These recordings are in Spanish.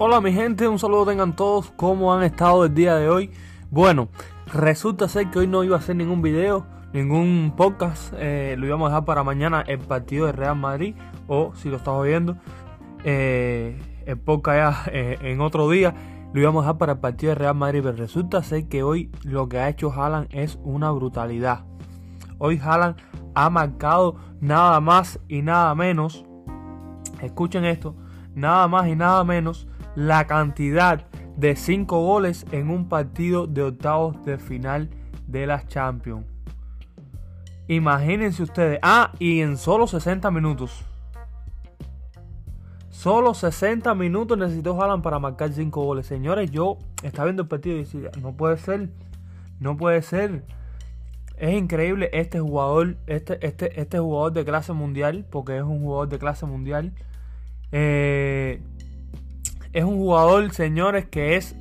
Hola mi gente, un saludo tengan todos, ¿cómo han estado el día de hoy? Bueno, resulta ser que hoy no iba a hacer ningún video, ningún podcast, eh, lo íbamos a dejar para mañana el partido de Real Madrid, o si lo estás oyendo, eh, el podcast ya eh, en otro día, lo íbamos a dejar para el partido de Real Madrid, pero resulta ser que hoy lo que ha hecho Haaland es una brutalidad. Hoy Haaland ha marcado nada más y nada menos, escuchen esto, nada más y nada menos la cantidad de 5 goles en un partido de octavos de final de las Champions. Imagínense ustedes. Ah, y en solo 60 minutos. Solo 60 minutos necesitó Haaland para marcar 5 goles. Señores, yo estaba viendo el partido y decía, no puede ser. No puede ser. Es increíble este jugador, este, este, este jugador de clase mundial, porque es un jugador de clase mundial. Eh, es un jugador, señores, que es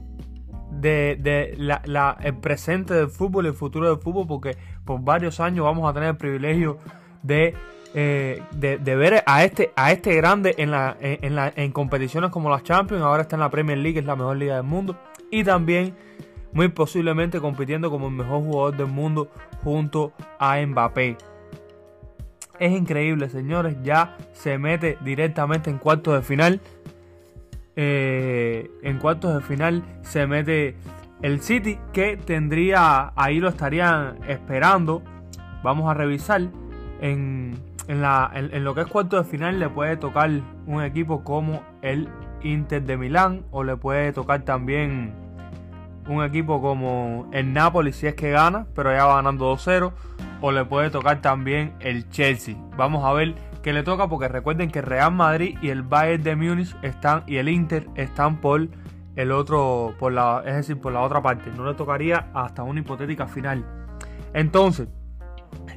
de, la, el presente del fútbol y el futuro del fútbol, porque por varios años vamos a tener el privilegio de, eh, de, ver a este, a este grande en, la, en, la, en competiciones como las Champions, ahora está en la Premier League, es la mejor liga del mundo, y también muy posiblemente compitiendo como el mejor jugador del mundo junto a Mbappé. Es increíble, señores, ya se mete directamente en cuartos de final eh, en cuartos de final se mete el City que tendría, ahí lo estarían esperando. Vamos a revisar. En, la, en, lo que es cuartos de final le puede tocar un equipo como el Inter de Milán o le puede tocar también un equipo como el Napoli si es que gana, pero ya va ganando 2-0 o le puede tocar también el Chelsea. Vamos a ver que le toca porque recuerden que Real Madrid y el Bayern de Múnich están y el Inter están por el otro por la es decir, por la otra parte. No le tocaría hasta una hipotética final. Entonces,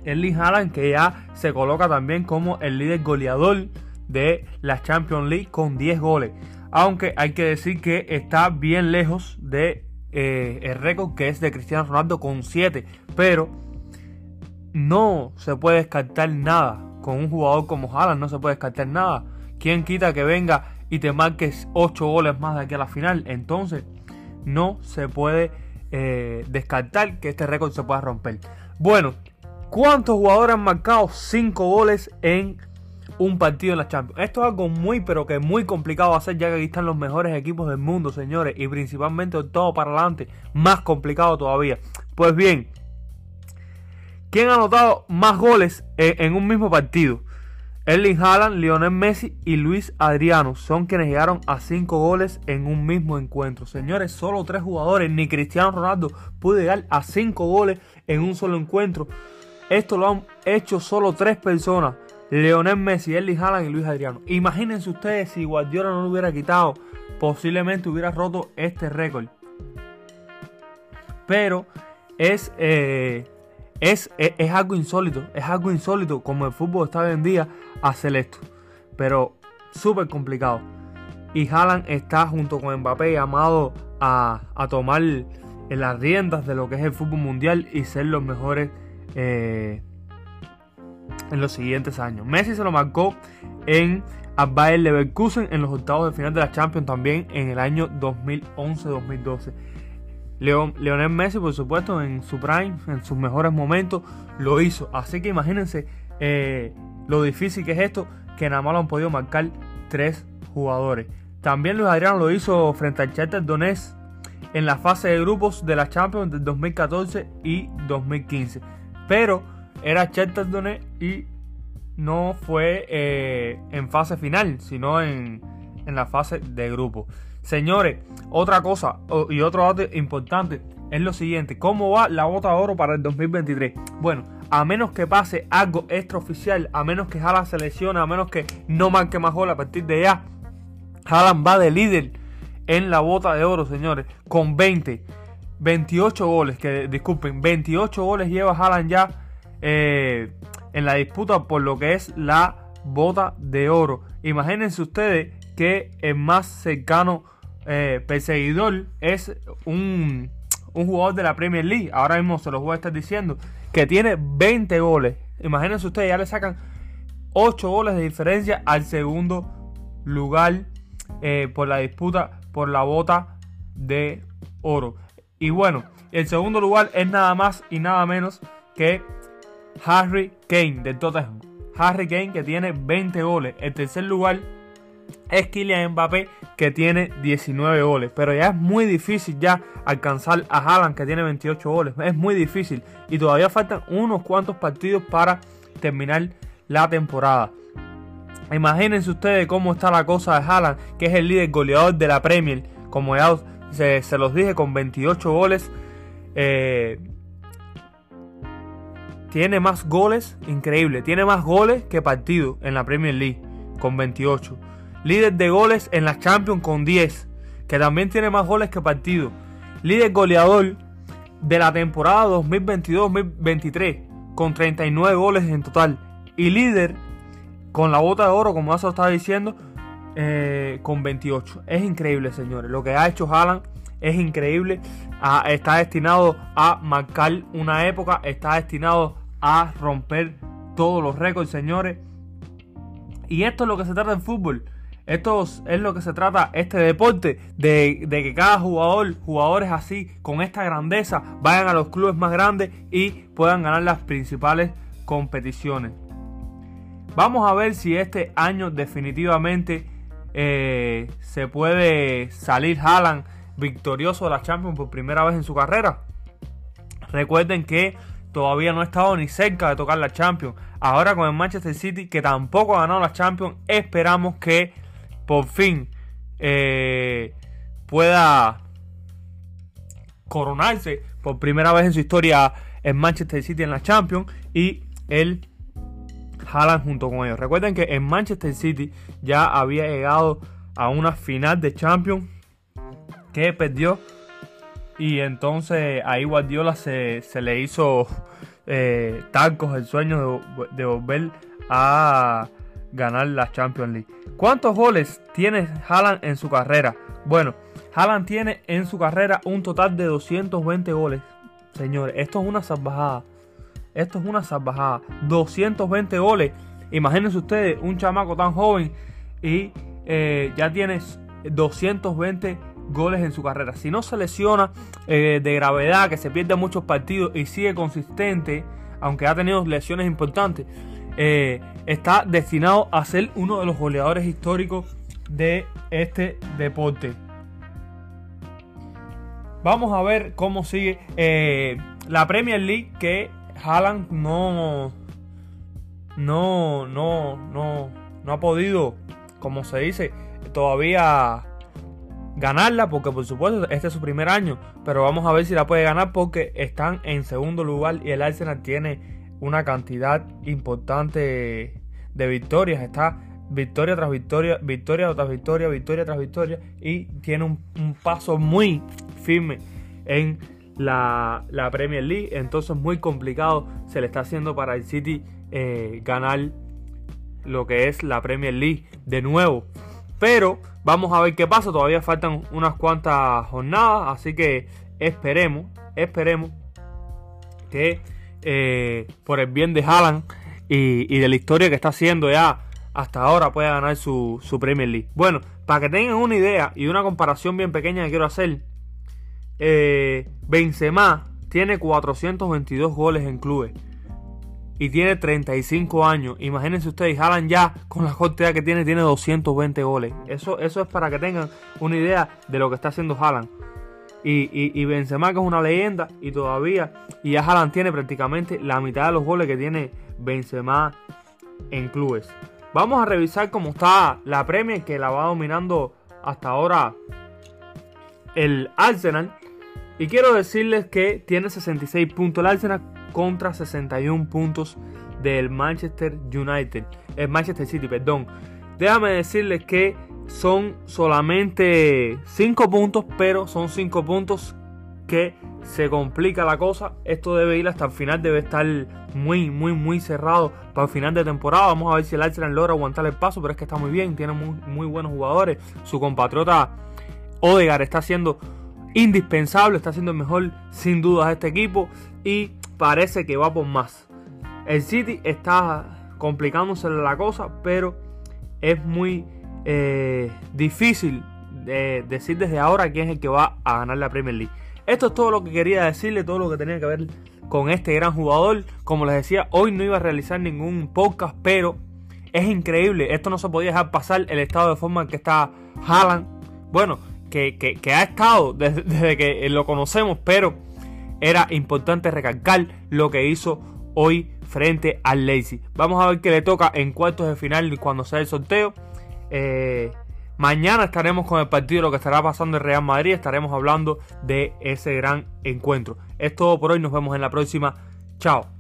Erling Haaland que ya se coloca también como el líder goleador de la Champions League con 10 goles. Aunque hay que decir que está bien lejos de eh, el récord que es de Cristiano Ronaldo con 7. Pero no se puede descartar nada con un jugador como Haaland no se puede descartar nada. ¿Quién quita que venga y te marques 8 goles más de aquí a la final? Entonces, no se puede eh, descartar que este récord se pueda romper. Bueno, ¿cuántos jugadores han marcado 5 goles en un partido en la Champions? Esto es algo muy, pero que muy complicado de hacer, ya que aquí están los mejores equipos del mundo, señores, y principalmente todo para adelante, más complicado todavía. Pues bien, ¿Quién ha anotado más goles en, un mismo partido? Erling Haaland, Lionel Messi y Luis Adriano son quienes llegaron a 5 goles en un mismo encuentro. Señores, solo 3 jugadores, ni Cristiano Ronaldo pudo llegar a 5 goles en un solo encuentro. Esto lo han hecho solo 3 personas. Lionel Messi, Erling Haaland y Luis Adriano. Imagínense ustedes si Guardiola no lo hubiera quitado, posiblemente hubiera roto este récord. Pero es... Eh, es, algo insólito, es algo insólito como el fútbol está hoy en día hacer esto. Pero súper complicado. Y Haaland está junto con Mbappé llamado a, tomar las riendas de lo que es el fútbol mundial y ser los mejores eh, en los siguientes años. Messi se lo marcó en a Leverkusen en los octavos de final de la Champions también en el año 2011-2012. Leonel Messi, por supuesto, en su prime, en sus mejores momentos, lo hizo. Así que imagínense eh, lo difícil que es esto, que nada más lo han podido marcar tres jugadores. También Luis Adriano lo hizo frente al Shakhtar Donetsk en la fase de grupos de la Champions del 2014 y 2015. Pero era Shakhtar Donetsk y no fue eh, en fase final, sino en, en la fase de grupos. Señores, otra cosa y otro dato importante es lo siguiente. ¿Cómo va la bota de oro para el 2023? Bueno, a menos que pase algo extraoficial, a menos que Haaland se lesione, a menos que no marque más gol a partir de ya, Haaland va de líder en la bota de oro, señores, con 20, 28 goles, que disculpen, 28 goles lleva Haaland ya eh, en la disputa por lo que es la bota de oro. Imagínense ustedes que el más cercano eh, perseguidor es un, jugador de la Premier League. Ahora mismo se los voy a estar diciendo. Que tiene 20 goles. Imagínense ustedes, ya le sacan 8 goles de diferencia al segundo lugar eh, por la disputa por la bota de oro. Y bueno, el segundo lugar es nada más y nada menos que Harry Kane de Tottenham. Harry Kane que tiene 20 goles. El tercer lugar es Kylian Mbappé que tiene 19 goles. Pero ya es muy difícil ya alcanzar a Haaland que tiene 28 goles. Es muy difícil. Y todavía faltan unos cuantos partidos para terminar la temporada. Imagínense ustedes cómo está la cosa de Haaland, que es el líder goleador de la Premier. Como ya se, los dije, con 28 goles. Eh, tiene más goles, increíble. Tiene más goles que partidos en la Premier League, con 28. Líder de goles en la Champions con 10, que también tiene más goles que partidos. Líder goleador de la temporada 2022-2023, con 39 goles en total. Y líder con la bota de oro, como lo estaba diciendo, eh, con 28. Es increíble, señores. Lo que ha hecho Haaland es increíble. Ah, está destinado a marcar una época. Está destinado a romper todos los récords, señores. Y esto es lo que se trata en fútbol. Esto es lo que se trata este deporte, de, que cada jugador, jugadores así, con esta grandeza, vayan a los clubes más grandes y puedan ganar las principales competiciones. Vamos a ver si este año definitivamente eh, se puede salir Haaland victorioso de la Champions por primera vez en su carrera. Recuerden que todavía no ha estado ni cerca de tocar la Champions. Ahora con el Manchester City, que tampoco ha ganado la Champions, esperamos que por fin eh, pueda coronarse por primera vez en su historia en Manchester City en la Champions y el Haaland junto con ellos. Recuerden que en Manchester City ya había llegado a una final de Champions que perdió y entonces ahí Guardiola se, le hizo eh, tacos el sueño de volver a ganar la Champions League. ¿Cuántos goles tiene Haaland en su carrera? Bueno, Haaland tiene en su carrera un total de 220 goles. Señores, esto es una salvajada. Esto es una salvajada. 220 goles. Imagínense ustedes, un chamaco tan joven y eh, ya tiene 220 goles en su carrera. Si no se lesiona eh, de gravedad, que se pierde muchos partidos y sigue consistente, aunque ha tenido lesiones importantes, eh, está destinado a ser uno de los goleadores históricos de este deporte. Vamos a ver cómo sigue eh, la Premier League que Haaland no, no, no, no, no ha podido, como se dice, todavía ganarla porque por supuesto este es su primer año, pero vamos a ver si la puede ganar porque están en segundo lugar y el Arsenal tiene una cantidad importante de victorias. Está victoria tras victoria, victoria tras victoria, victoria tras victoria. Y tiene un, paso muy firme en la, Premier League. Entonces muy complicado se le está haciendo para el City eh, ganar lo que es la Premier League de nuevo. Pero vamos a ver qué pasa. Todavía faltan unas cuantas jornadas. Así que esperemos, esperemos que eh, por el bien de Haaland y, de la historia que está haciendo ya hasta ahora puede ganar su, Premier League. Bueno, para que tengan una idea y una comparación bien pequeña que quiero hacer, eh, Benzema tiene 422 goles en clubes y tiene 35 años. Imagínense ustedes, Haaland ya con la corte que tiene, tiene 220 goles. Eso, eso es para que tengan una idea de lo que está haciendo Haaland. Y, y, Benzema que es una leyenda y todavía y ya Haaland tiene prácticamente la mitad de los goles que tiene Benzema en clubes. Vamos a revisar cómo está la Premier que la va dominando hasta ahora el Arsenal. Y quiero decirles que tiene 66 puntos el Arsenal contra 61 puntos del Manchester United. El Manchester City, perdón. Déjame decirles que son solamente 5 puntos, pero son 5 puntos que se complica la cosa. Esto debe ir hasta el final, debe estar muy, muy, muy cerrado para el final de temporada. Vamos a ver si el Arsenal logra aguantar el paso, pero es que está muy bien, tiene muy, muy buenos jugadores. Su compatriota Odegar está siendo indispensable, está siendo el mejor sin dudas este equipo y parece que va por más. El City está complicándose la cosa, pero es muy eh, difícil decir desde ahora quién es el que va a ganar la Premier League. Esto es todo lo que quería decirle, todo lo que tenía que ver con este gran jugador. Como les decía, hoy no iba a realizar ningún podcast, pero es increíble. Esto no se podía dejar pasar el estado de forma en que está Haaland. Bueno, que, ha estado desde, que lo conocemos, pero era importante recalcar lo que hizo hoy frente al Leipzig. Vamos a ver qué le toca en cuartos de final cuando sea el sorteo. Eh, mañana estaremos con el partido lo que estará pasando en Real Madrid. Estaremos hablando de ese gran encuentro. Es todo por hoy. Nos vemos en la próxima. Chao.